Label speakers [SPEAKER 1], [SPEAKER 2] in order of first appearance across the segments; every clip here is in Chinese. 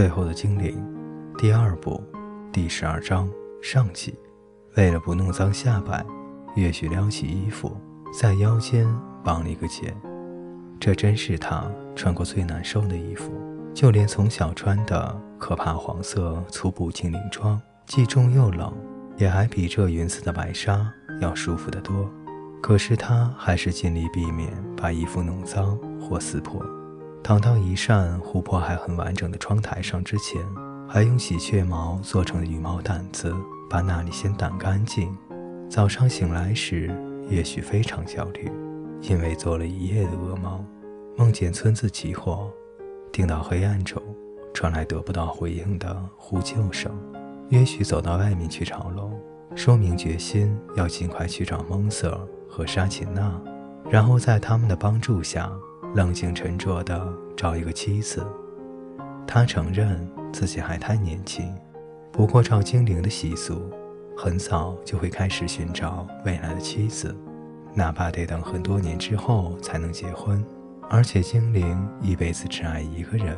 [SPEAKER 1] 最后的精灵，第二部，第十二章上集。为了不弄脏下摆，月许撩起衣服，在腰间绑了一个结。这真是他穿过最难受的衣服，就连从小穿的可怕黄色粗布精灵装，既重又冷，也还比这云似的白纱要舒服得多。可是他还是尽力避免把衣服弄脏或撕破。躺到一扇琥珀还很完整的窗台上之前，还用喜鹊毛做成的羽毛掸子把那里先掸干净。早上醒来时，也许非常焦虑，因为做了一夜的噩梦，梦见村子起火，听到黑暗中传来得不到回应的呼救声。也许走到外面去找龙，说明决心要尽快去找蒙瑟和沙琴娜，然后在他们的帮助下。冷静沉着地找一个妻子，他承认自己还太年轻。不过，照精灵的习俗，很早就会开始寻找未来的妻子，哪怕得等很多年之后才能结婚。而且，精灵一辈子只爱一个人，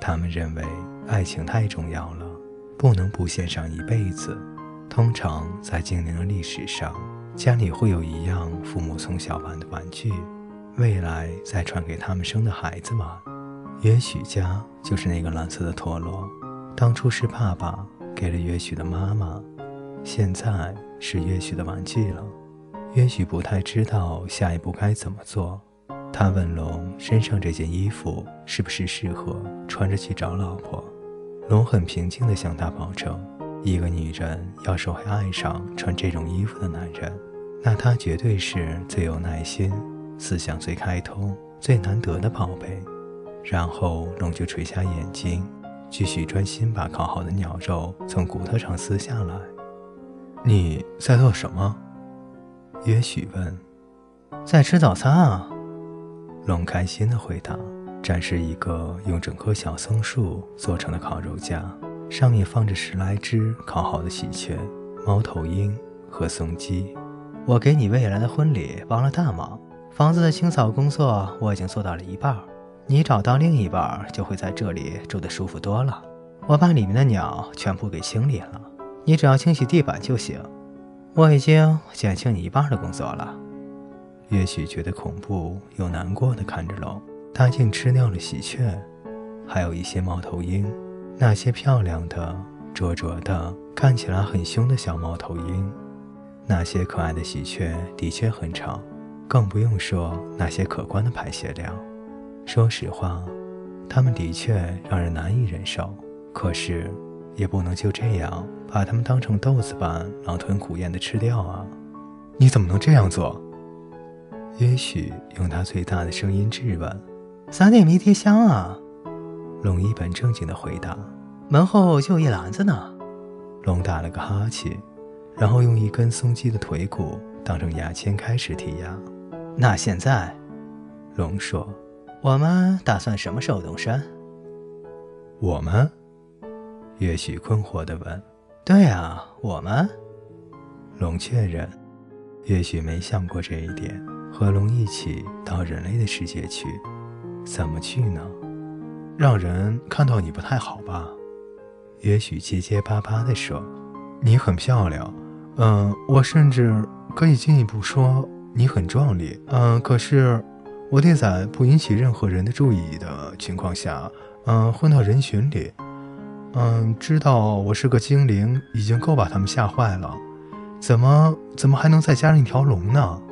[SPEAKER 1] 他们认为爱情太重要了，不能不献上一辈子。通常，在精灵的历史上，家里会有一样父母从小玩的玩具。未来再传给他们生的孩子吗，也许家就是那个蓝色的陀螺，当初是爸爸给了也许的妈妈，现在是也许的玩具了。也许不太知道下一步该怎么做，他问龙身上这件衣服是不是适合穿着去找老婆。龙很平静地向他保证，一个女人要是会爱上穿这种衣服的男人，那他绝对是最有耐心。思想最开通、最难得的宝贝，然后龙就垂下眼睛，继续专心把烤好的鸟肉从骨头上撕下来。你在做什么？也许问。
[SPEAKER 2] 在吃早餐啊。
[SPEAKER 1] 龙开心的回答，展示一个用整棵小松树做成的烤肉架，上面放着十来只烤好的喜鹊、猫头鹰和松鸡。
[SPEAKER 2] 我给你未来的婚礼帮了大忙。房子的清扫工作我已经做到了一半，你找到另一半就会在这里住得舒服多了。我把里面的鸟全部给清理了，你只要清洗地板就行。我已经减轻你一半的工作了。
[SPEAKER 1] 也许觉得恐怖又难过的看着龙，他竟吃掉了喜鹊，还有一些猫头鹰，那些漂亮的、灼灼的、看起来很凶的小猫头鹰。那些可爱的喜鹊的确很吵。更不用说那些可观的排泄量。说实话，它们的确让人难以忍受。可是，也不能就这样把它们当成豆子般狼吞虎咽地吃掉啊！你怎么能这样做？也许用他最大的声音质问：“
[SPEAKER 2] 撒点迷迭香啊！”
[SPEAKER 1] 龙一本正经地回答：“
[SPEAKER 2] 门后就一篮子呢。”
[SPEAKER 1] 龙打了个哈欠，然后用一根松鸡的腿骨当成牙签开始剔牙。
[SPEAKER 2] 那现在，
[SPEAKER 1] 龙说：“
[SPEAKER 2] 我们打算什么时候动身？”
[SPEAKER 1] 我们，也许困惑的问：“
[SPEAKER 2] 对啊，我们。”
[SPEAKER 1] 龙确认：“也许没想过这一点。和龙一起到人类的世界去，怎么去呢？让人看到你不太好吧？”也许结结巴巴地说：“你很漂亮，嗯，我甚至可以进一步说。”你很壮丽，嗯，可是我得在不引起任何人的注意的情况下，嗯，混到人群里，嗯，知道我是个精灵已经够把他们吓坏了，怎么怎么还能再加上一条龙呢？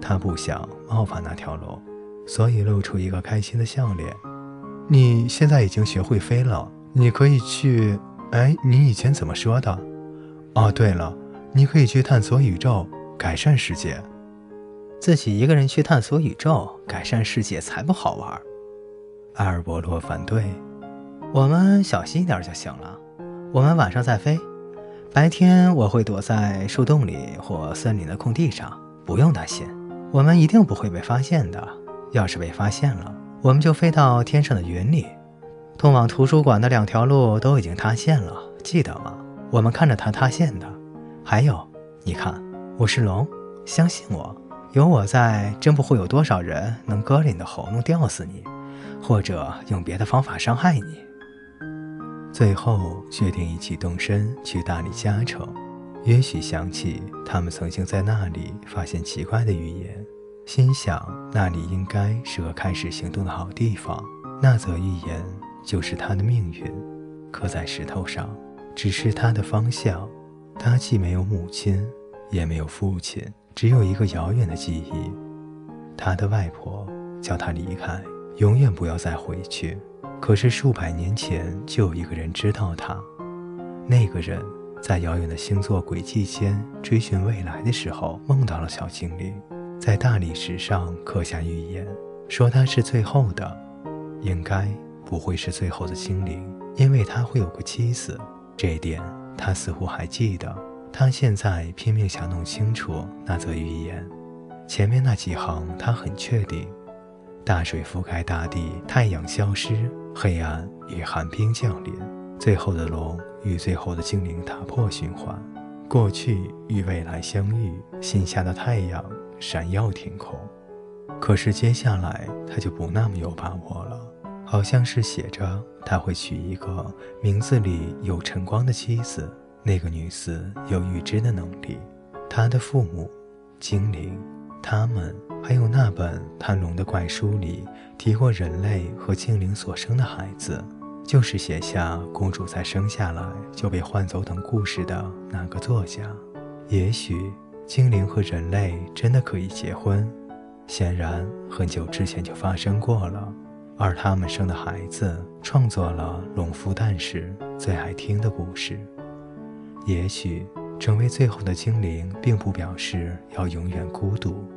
[SPEAKER 1] 他不想冒犯那条龙，所以露出一个开心的笑脸。你现在已经学会飞了，你可以去，哎，你以前怎么说的？哦，对了，你可以去探索宇宙，改善世界。
[SPEAKER 2] 自己一个人去探索宇宙、改善世界才不好玩。
[SPEAKER 1] 阿尔伯洛反对。
[SPEAKER 2] 我们小心一点就行了。我们晚上再飞，白天我会躲在树洞里或森林的空地上，不用担心，我们一定不会被发现的。要是被发现了，我们就飞到天上的云里。通往图书馆的两条路都已经塌陷了，记得吗？我们看着它塌陷的。还有，你看，我是龙，相信我。有我在，真不会有多少人能割了你的喉咙吊死你，或者用别的方法伤害你。
[SPEAKER 1] 最后决定一起动身去大理嘉城。也许想起他们曾经在那里发现奇怪的语言，心想那里应该是个开始行动的好地方。那则预言就是他的命运，刻在石头上，只是他的方向。他既没有母亲，也没有父亲，只有一个遥远的记忆。他的外婆叫他离开，永远不要再回去。可是数百年前就有一个人知道他，那个人在遥远的星座轨迹间追寻未来的时候，梦到了小精灵，在大理石上刻下预言，说他是最后的，应该不会是最后的精灵，因为他会有个妻子。这一点他似乎还记得。他现在拼命想弄清楚那则预言，前面那几行他很确定：大水覆盖大地，太阳消失。黑暗与寒冰降临，最后的龙与最后的精灵打破循环，过去与未来相遇，心下的太阳闪耀天空。可是接下来他就不那么有把握了，好像是写着他会娶一个名字里有晨光的妻子，那个女子有预知的能力，她的父母，精灵。他们还有那本贪龙的怪书里提过人类和精灵所生的孩子，就是写下公主在生下来就被换走等故事的那个作家。也许精灵和人类真的可以结婚，显然很久之前就发生过了。而他们生的孩子创作了龙孵蛋时最爱听的故事。也许。成为最后的精灵，并不表示要永远孤独。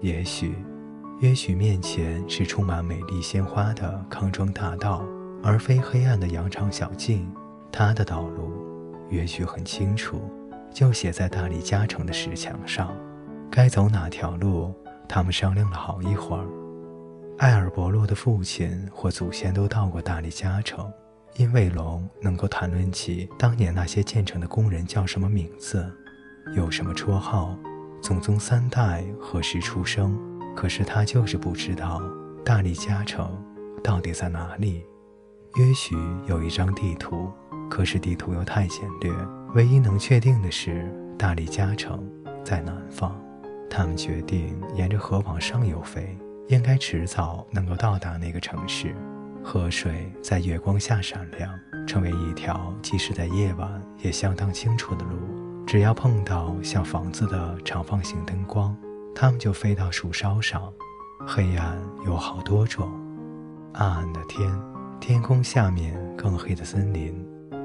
[SPEAKER 1] 也许，也许面前是充满美丽鲜花的康庄大道，而非黑暗的羊肠小径。他的道路，也许很清楚，就写在大理嘉城的石墙上。该走哪条路，他们商量了好一会儿。艾尔伯洛的父亲或祖先都到过大理嘉城。因为龙能够谈论起当年那些建成的工人叫什么名字，有什么绰号，祖宗三代何时出生。可是他就是不知道大力嘉城到底在哪里。也许有一张地图，可是地图又太简略。唯一能确定的是，大力嘉城在南方。他们决定沿着河往上游飞，应该迟早能够到达那个城市。河水在月光下闪亮，成为一条即使在夜晚也相当清楚的路。只要碰到像房子的长方形灯光，它们就飞到树梢上。黑暗有好多种：暗暗的天，天空下面更黑的森林，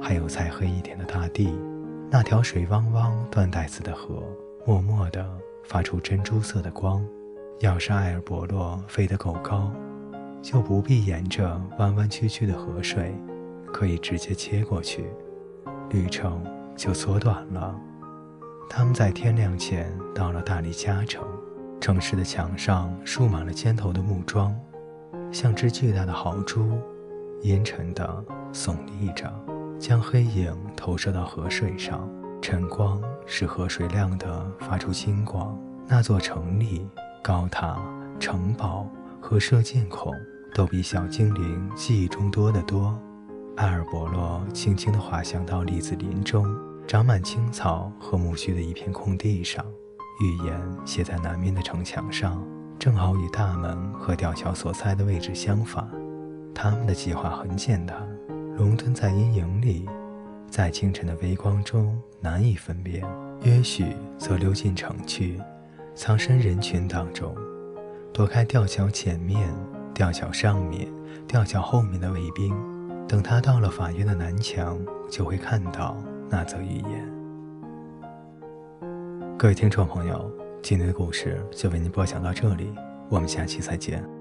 [SPEAKER 1] 还有再黑一点的大地。那条水汪汪、断带似的河，默默地发出珍珠色的光。要是艾尔伯洛飞得够高。就不必沿着弯弯曲曲的河水，可以直接切过去，旅程就缩短了。他们在天亮前到了大理嘉城，城市的墙上竖满了尖头的木桩，像只巨大的豪猪，阴沉地耸立着，将黑影投射到河水上，晨光使河水亮得发出金光。那座城里，高塔、城堡。和射箭孔都比小精灵记忆中多得多。艾尔伯洛轻轻地滑翔到栗子林中，长满青草和苜蓿的一片空地上。预言写在南面的城墙上，正好与大门和吊桥所在的位置相反。他们的计划很简单：龙蹲在阴影里，在清晨的微光中难以分辨；约许则溜进城去，藏身人群当中。躲开吊桥前面、吊桥上面、吊桥后面的卫兵，等他到了法院的南墙，就会看到那则寓言。各位听众朋友，今天的故事就为您播讲到这里，我们下期再见。